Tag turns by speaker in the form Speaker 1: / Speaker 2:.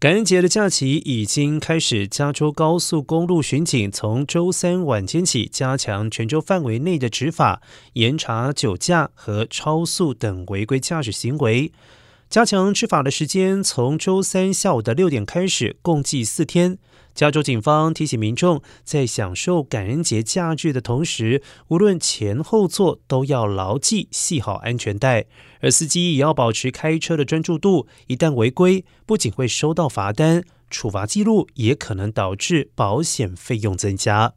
Speaker 1: 感恩节的假期已经开始，加州高速公路巡警从周三晚间起加强全州范围内的执法，严查酒驾和超速等违规驾驶行为。加强执法的时间从周三下午的六点开始，共计四天。加州警方提醒民众，在享受感恩节假日的同时，无论前后座都要牢记系好安全带，而司机也要保持开车的专注度。一旦违规，不仅会收到罚单，处罚记录也可能导致保险费用增加。